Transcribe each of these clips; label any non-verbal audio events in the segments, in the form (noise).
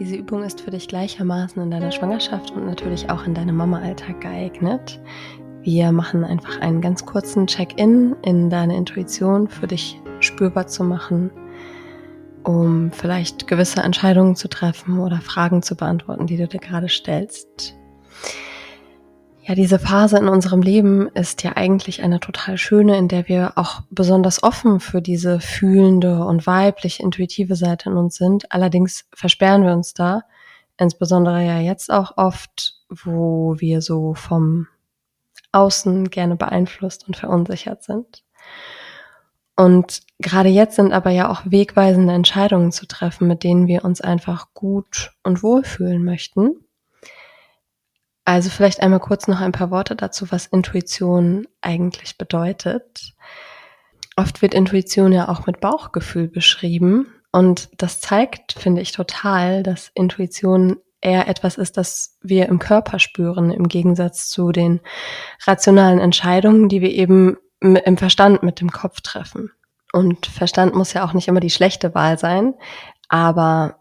Diese Übung ist für dich gleichermaßen in deiner Schwangerschaft und natürlich auch in deinem Mama-Alltag geeignet. Wir machen einfach einen ganz kurzen Check-in in deine Intuition für dich spürbar zu machen, um vielleicht gewisse Entscheidungen zu treffen oder Fragen zu beantworten, die du dir gerade stellst. Ja, diese Phase in unserem Leben ist ja eigentlich eine total schöne, in der wir auch besonders offen für diese fühlende und weiblich intuitive Seite in uns sind. Allerdings versperren wir uns da, insbesondere ja jetzt auch oft, wo wir so vom Außen gerne beeinflusst und verunsichert sind. Und gerade jetzt sind aber ja auch wegweisende Entscheidungen zu treffen, mit denen wir uns einfach gut und wohlfühlen möchten. Also vielleicht einmal kurz noch ein paar Worte dazu, was Intuition eigentlich bedeutet. Oft wird Intuition ja auch mit Bauchgefühl beschrieben und das zeigt, finde ich, total, dass Intuition eher etwas ist, das wir im Körper spüren, im Gegensatz zu den rationalen Entscheidungen, die wir eben im Verstand mit dem Kopf treffen. Und Verstand muss ja auch nicht immer die schlechte Wahl sein, aber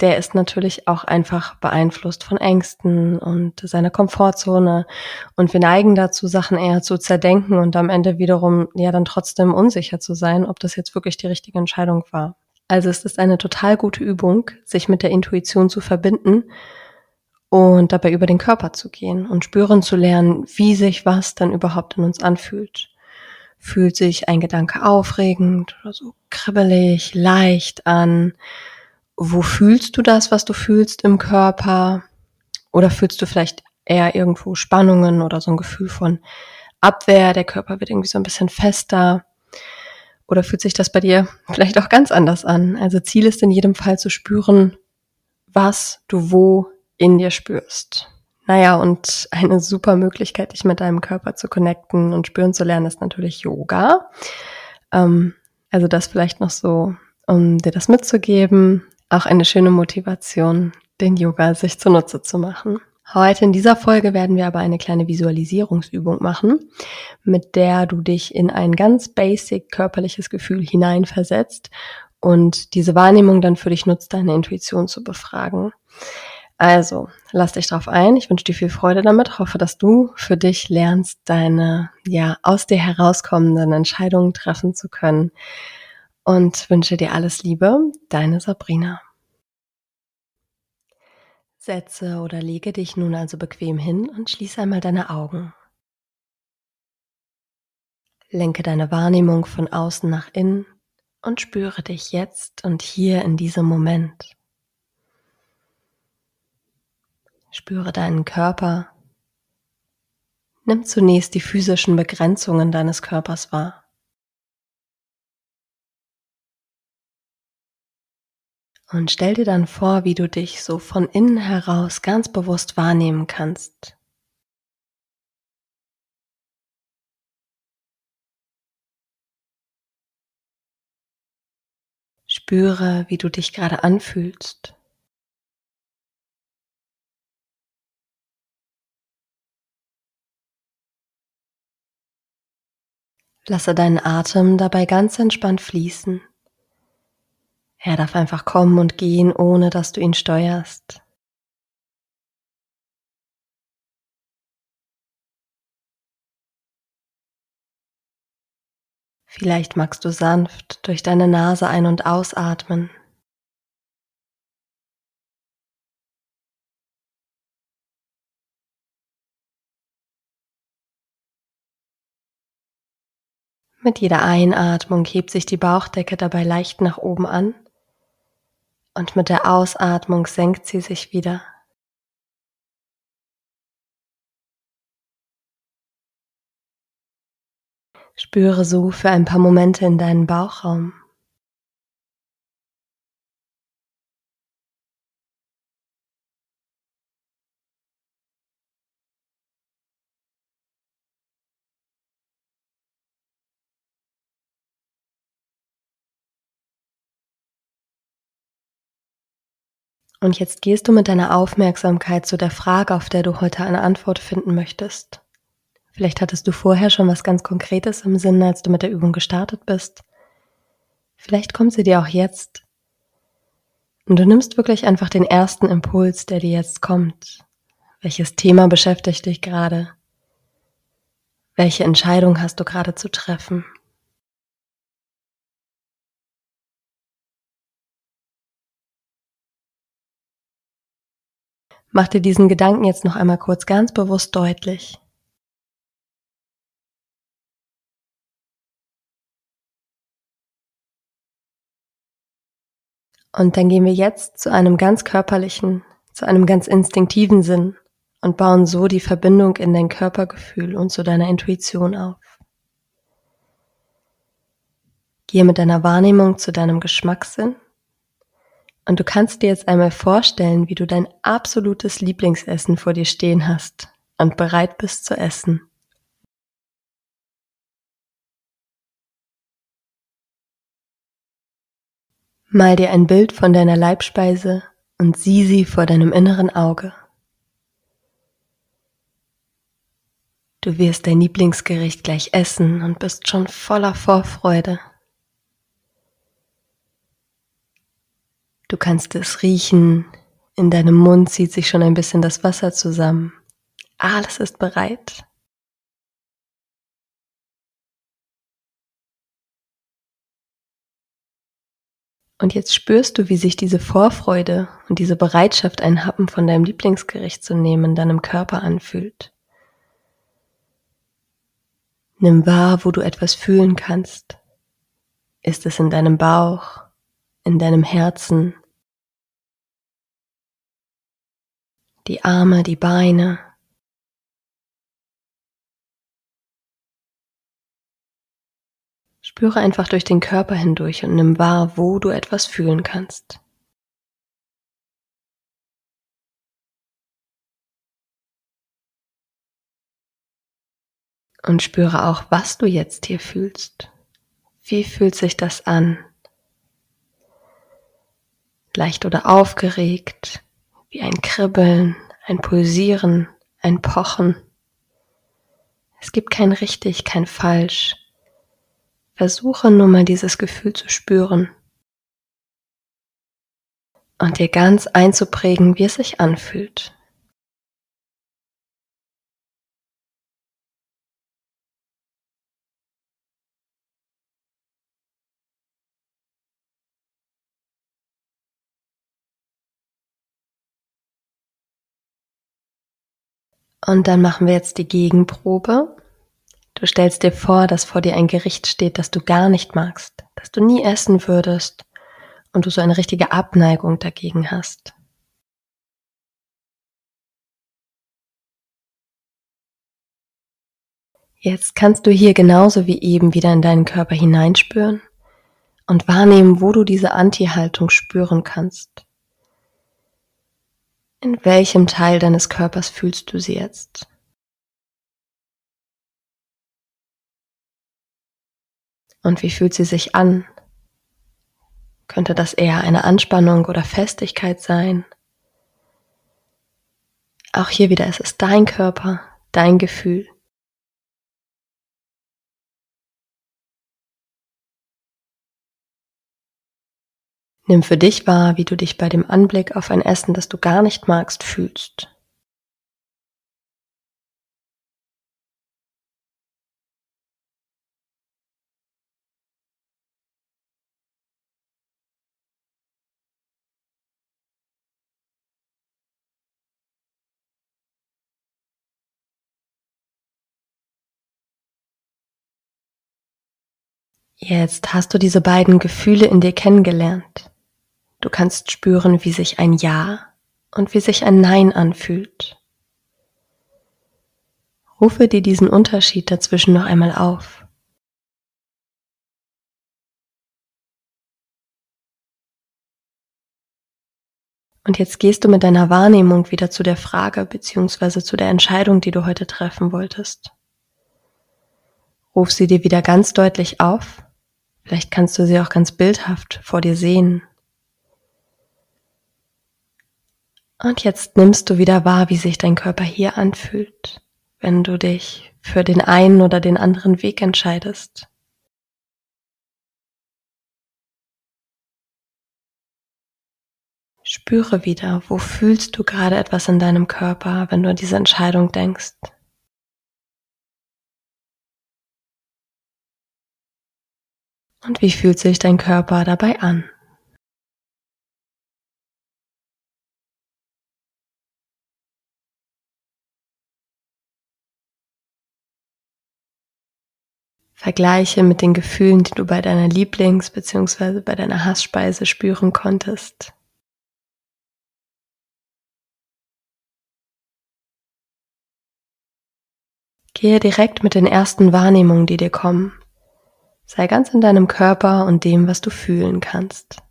der ist natürlich auch einfach beeinflusst von Ängsten und seiner Komfortzone. Und wir neigen dazu, Sachen eher zu zerdenken und am Ende wiederum ja dann trotzdem unsicher zu sein, ob das jetzt wirklich die richtige Entscheidung war. Also es ist eine total gute Übung, sich mit der Intuition zu verbinden und dabei über den Körper zu gehen und spüren zu lernen, wie sich was dann überhaupt in uns anfühlt. Fühlt sich ein Gedanke aufregend oder so kribbelig, leicht an? Wo fühlst du das, was du fühlst im Körper? Oder fühlst du vielleicht eher irgendwo Spannungen oder so ein Gefühl von Abwehr? Der Körper wird irgendwie so ein bisschen fester. Oder fühlt sich das bei dir (laughs) vielleicht auch ganz anders an? Also Ziel ist in jedem Fall zu spüren, was du wo in dir spürst. Naja, und eine super Möglichkeit, dich mit deinem Körper zu connecten und spüren zu lernen, ist natürlich Yoga. Ähm, also das vielleicht noch so, um dir das mitzugeben auch eine schöne Motivation, den Yoga sich zunutze zu machen. Heute in dieser Folge werden wir aber eine kleine Visualisierungsübung machen, mit der du dich in ein ganz basic körperliches Gefühl hineinversetzt und diese Wahrnehmung dann für dich nutzt, deine Intuition zu befragen. Also, lass dich drauf ein. Ich wünsche dir viel Freude damit. Hoffe, dass du für dich lernst, deine, ja, aus dir herauskommenden Entscheidungen treffen zu können und wünsche dir alles Liebe, deine Sabrina. Setze oder lege dich nun also bequem hin und schließe einmal deine Augen. Lenke deine Wahrnehmung von außen nach innen und spüre dich jetzt und hier in diesem Moment. Spüre deinen Körper. Nimm zunächst die physischen Begrenzungen deines Körpers wahr. Und stell dir dann vor, wie du dich so von innen heraus ganz bewusst wahrnehmen kannst. Spüre, wie du dich gerade anfühlst. Lasse deinen Atem dabei ganz entspannt fließen. Er darf einfach kommen und gehen, ohne dass du ihn steuerst. Vielleicht magst du sanft durch deine Nase ein- und ausatmen. Mit jeder Einatmung hebt sich die Bauchdecke dabei leicht nach oben an und mit der Ausatmung senkt sie sich wieder. Spüre so für ein paar Momente in deinen Bauchraum. Und jetzt gehst du mit deiner Aufmerksamkeit zu der Frage, auf der du heute eine Antwort finden möchtest. Vielleicht hattest du vorher schon was ganz Konkretes im Sinn, als du mit der Übung gestartet bist. Vielleicht kommt sie dir auch jetzt. Und du nimmst wirklich einfach den ersten Impuls, der dir jetzt kommt. Welches Thema beschäftigt dich gerade? Welche Entscheidung hast du gerade zu treffen? Mach dir diesen Gedanken jetzt noch einmal kurz ganz bewusst deutlich. Und dann gehen wir jetzt zu einem ganz körperlichen, zu einem ganz instinktiven Sinn und bauen so die Verbindung in dein Körpergefühl und zu deiner Intuition auf. Gehe mit deiner Wahrnehmung zu deinem Geschmackssinn und du kannst dir jetzt einmal vorstellen, wie du dein absolutes Lieblingsessen vor dir stehen hast und bereit bist zu essen. Mal dir ein Bild von deiner Leibspeise und sieh sie vor deinem inneren Auge. Du wirst dein Lieblingsgericht gleich essen und bist schon voller Vorfreude. Du kannst es riechen, in deinem Mund zieht sich schon ein bisschen das Wasser zusammen. Alles ist bereit. Und jetzt spürst du, wie sich diese Vorfreude und diese Bereitschaft, einen Happen von deinem Lieblingsgericht zu nehmen, in deinem Körper anfühlt. Nimm wahr, wo du etwas fühlen kannst. Ist es in deinem Bauch, in deinem Herzen, die Arme, die Beine. Spüre einfach durch den Körper hindurch und nimm wahr, wo du etwas fühlen kannst. Und spüre auch, was du jetzt hier fühlst. Wie fühlt sich das an? leicht oder aufgeregt, wie ein Kribbeln, ein Pulsieren, ein Pochen. Es gibt kein richtig, kein falsch. Versuche nur mal dieses Gefühl zu spüren und dir ganz einzuprägen, wie es sich anfühlt. Und dann machen wir jetzt die Gegenprobe. Du stellst dir vor, dass vor dir ein Gericht steht, das du gar nicht magst, das du nie essen würdest und du so eine richtige Abneigung dagegen hast. Jetzt kannst du hier genauso wie eben wieder in deinen Körper hineinspüren und wahrnehmen, wo du diese Anti-Haltung spüren kannst. In welchem Teil deines Körpers fühlst du sie jetzt? Und wie fühlt sie sich an? Könnte das eher eine Anspannung oder Festigkeit sein? Auch hier wieder, es ist dein Körper, dein Gefühl. Nimm für dich wahr, wie du dich bei dem Anblick auf ein Essen, das du gar nicht magst, fühlst. Jetzt hast du diese beiden Gefühle in dir kennengelernt. Du kannst spüren, wie sich ein Ja und wie sich ein Nein anfühlt. Rufe dir diesen Unterschied dazwischen noch einmal auf. Und jetzt gehst du mit deiner Wahrnehmung wieder zu der Frage bzw. zu der Entscheidung, die du heute treffen wolltest. Ruf sie dir wieder ganz deutlich auf. Vielleicht kannst du sie auch ganz bildhaft vor dir sehen Und jetzt nimmst du wieder wahr, wie sich dein Körper hier anfühlt, wenn du dich für den einen oder den anderen Weg entscheidest. Spüre wieder, wo fühlst du gerade etwas in deinem Körper, wenn du an diese Entscheidung denkst. Und wie fühlt sich dein Körper dabei an? Vergleiche mit den Gefühlen, die du bei deiner Lieblings- bzw. bei deiner Hassspeise spüren konntest. Gehe direkt mit den ersten Wahrnehmungen, die dir kommen. Sei ganz in deinem Körper und dem, was du fühlen kannst.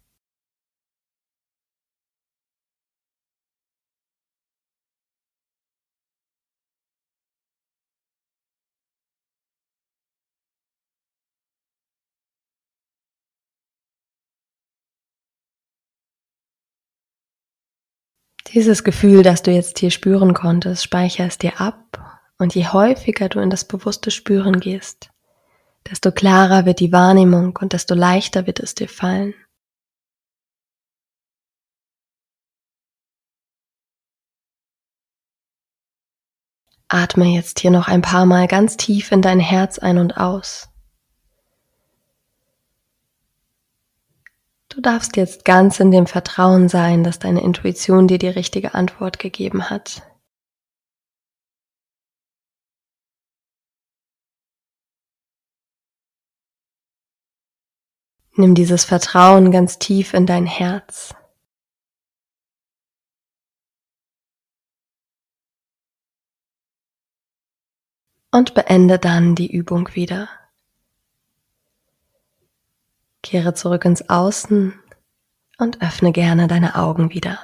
Dieses Gefühl, das du jetzt hier spüren konntest, speicher es dir ab und je häufiger du in das bewusste Spüren gehst, desto klarer wird die Wahrnehmung und desto leichter wird es dir fallen. Atme jetzt hier noch ein paar Mal ganz tief in dein Herz ein und aus. Du darfst jetzt ganz in dem Vertrauen sein, dass deine Intuition dir die richtige Antwort gegeben hat. Nimm dieses Vertrauen ganz tief in dein Herz. Und beende dann die Übung wieder. Kehre zurück ins Außen und öffne gerne deine Augen wieder.